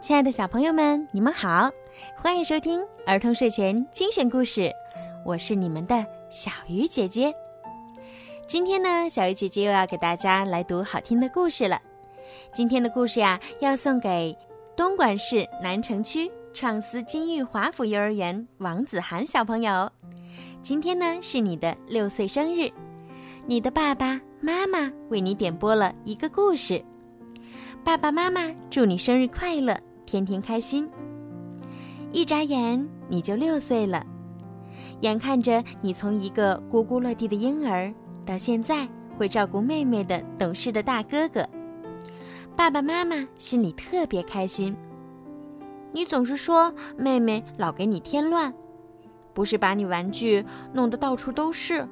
亲爱的小朋友们，你们好，欢迎收听儿童睡前精选故事，我是你们的小鱼姐姐。今天呢，小鱼姐姐又要给大家来读好听的故事了。今天的故事呀，要送给东莞市南城区创思金玉华府幼儿园王子涵小朋友。今天呢，是你的六岁生日，你的爸爸妈妈为你点播了一个故事。爸爸妈妈祝你生日快乐，天天开心。一眨眼你就六岁了，眼看着你从一个咕咕落地的婴儿，到现在会照顾妹妹的懂事的大哥哥，爸爸妈妈心里特别开心。你总是说妹妹老给你添乱，不是把你玩具弄得到处都是，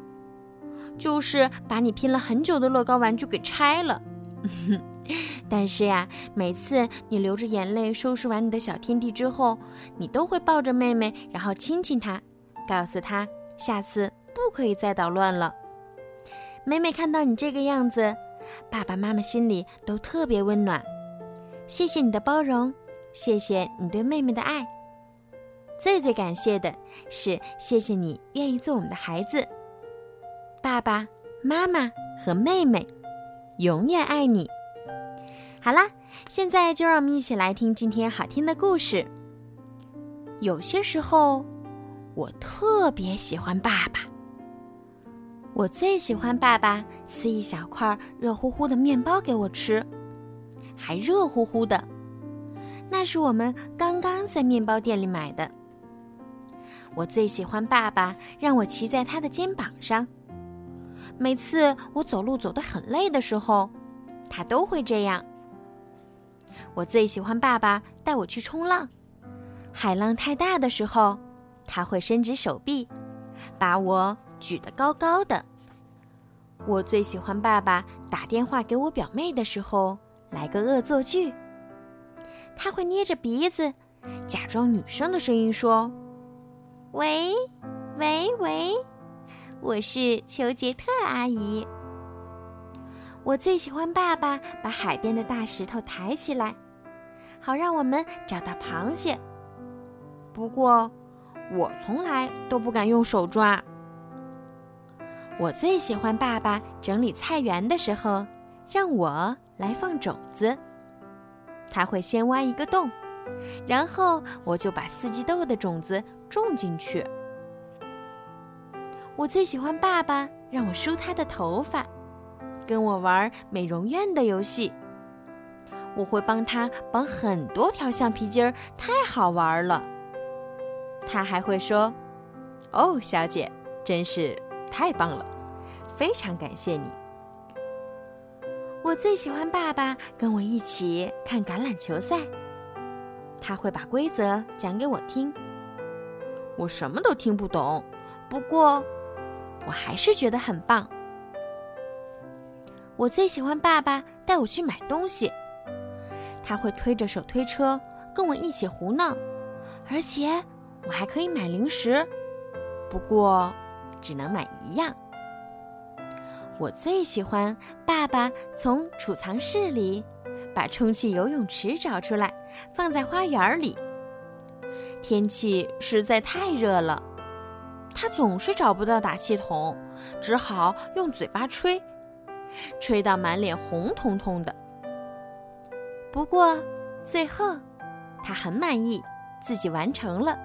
就是把你拼了很久的乐高玩具给拆了。但是呀，每次你流着眼泪收拾完你的小天地之后，你都会抱着妹妹，然后亲亲她，告诉她下次不可以再捣乱了。每每看到你这个样子，爸爸妈妈心里都特别温暖。谢谢你的包容，谢谢你对妹妹的爱。最最感谢的是，谢谢你愿意做我们的孩子。爸爸妈妈和妹妹永远爱你。好啦，现在就让我们一起来听今天好听的故事。有些时候，我特别喜欢爸爸。我最喜欢爸爸撕一小块热乎乎的面包给我吃，还热乎乎的，那是我们刚刚在面包店里买的。我最喜欢爸爸让我骑在他的肩膀上，每次我走路走得很累的时候，他都会这样。我最喜欢爸爸带我去冲浪，海浪太大的时候，他会伸直手臂，把我举得高高的。我最喜欢爸爸打电话给我表妹的时候来个恶作剧，他会捏着鼻子，假装女生的声音说：“喂，喂喂，我是裘杰特阿姨。”我最喜欢爸爸把海边的大石头抬起来，好让我们找到螃蟹。不过，我从来都不敢用手抓。我最喜欢爸爸整理菜园的时候，让我来放种子。他会先挖一个洞，然后我就把四季豆的种子种进去。我最喜欢爸爸让我梳他的头发。跟我玩美容院的游戏，我会帮他绑很多条橡皮筋儿，太好玩了。他还会说：“哦，小姐，真是太棒了，非常感谢你。”我最喜欢爸爸跟我一起看橄榄球赛，他会把规则讲给我听。我什么都听不懂，不过我还是觉得很棒。我最喜欢爸爸带我去买东西，他会推着手推车跟我一起胡闹，而且我还可以买零食，不过只能买一样。我最喜欢爸爸从储藏室里把充气游泳池找出来，放在花园里。天气实在太热了，他总是找不到打气筒，只好用嘴巴吹。吹到满脸红彤彤的。不过，最后，他很满意，自己完成了。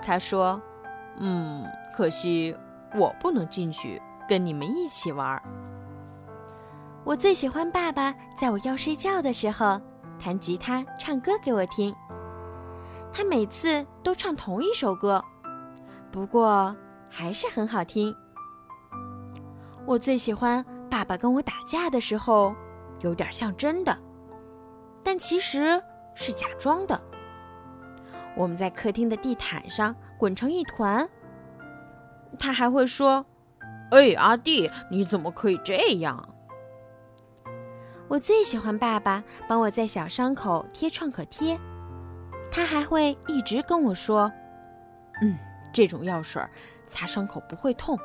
他说：“嗯，可惜我不能进去跟你们一起玩。”我最喜欢爸爸在我要睡觉的时候弹吉他、唱歌给我听。他每次都唱同一首歌，不过还是很好听。我最喜欢。爸爸跟我打架的时候，有点像真的，但其实是假装的。我们在客厅的地毯上滚成一团，他还会说：“哎，阿弟，你怎么可以这样？”我最喜欢爸爸帮我在小伤口贴创可贴，他还会一直跟我说：“嗯，这种药水擦伤口不会痛。”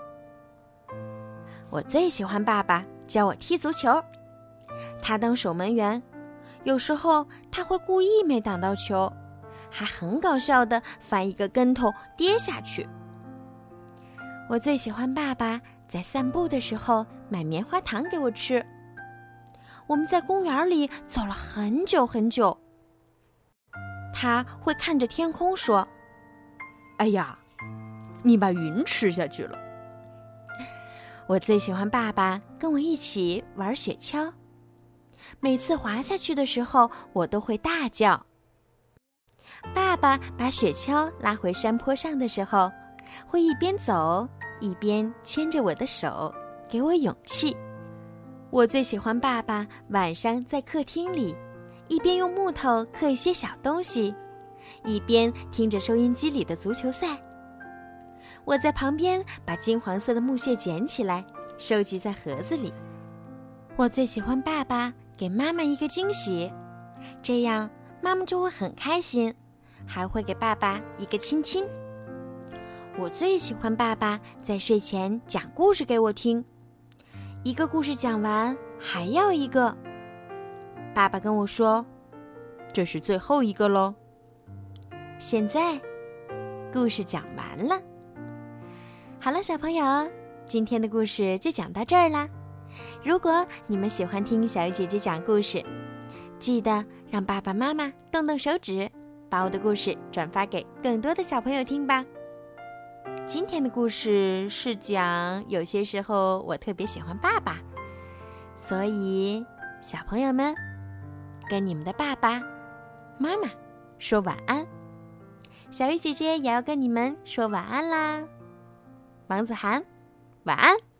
我最喜欢爸爸教我踢足球，他当守门员，有时候他会故意没挡到球，还很搞笑的翻一个跟头跌下去。我最喜欢爸爸在散步的时候买棉花糖给我吃。我们在公园里走了很久很久。他会看着天空说：“哎呀，你把云吃下去了。”我最喜欢爸爸跟我一起玩雪橇。每次滑下去的时候，我都会大叫。爸爸把雪橇拉回山坡上的时候，会一边走。一边牵着我的手，给我勇气。我最喜欢爸爸晚上在客厅里，一边用木头刻一些小东西，一边听着收音机里的足球赛。我在旁边把金黄色的木屑捡起来，收集在盒子里。我最喜欢爸爸给妈妈一个惊喜，这样妈妈就会很开心，还会给爸爸一个亲亲。我最喜欢爸爸在睡前讲故事给我听，一个故事讲完还要一个。爸爸跟我说：“这是最后一个喽。”现在，故事讲完了。好了，小朋友，今天的故事就讲到这儿啦。如果你们喜欢听小鱼姐姐讲故事，记得让爸爸妈妈动动手指，把我的故事转发给更多的小朋友听吧。今天的故事是讲，有些时候我特别喜欢爸爸，所以小朋友们跟你们的爸爸妈妈说晚安。小鱼姐姐也要跟你们说晚安啦，王子涵，晚安。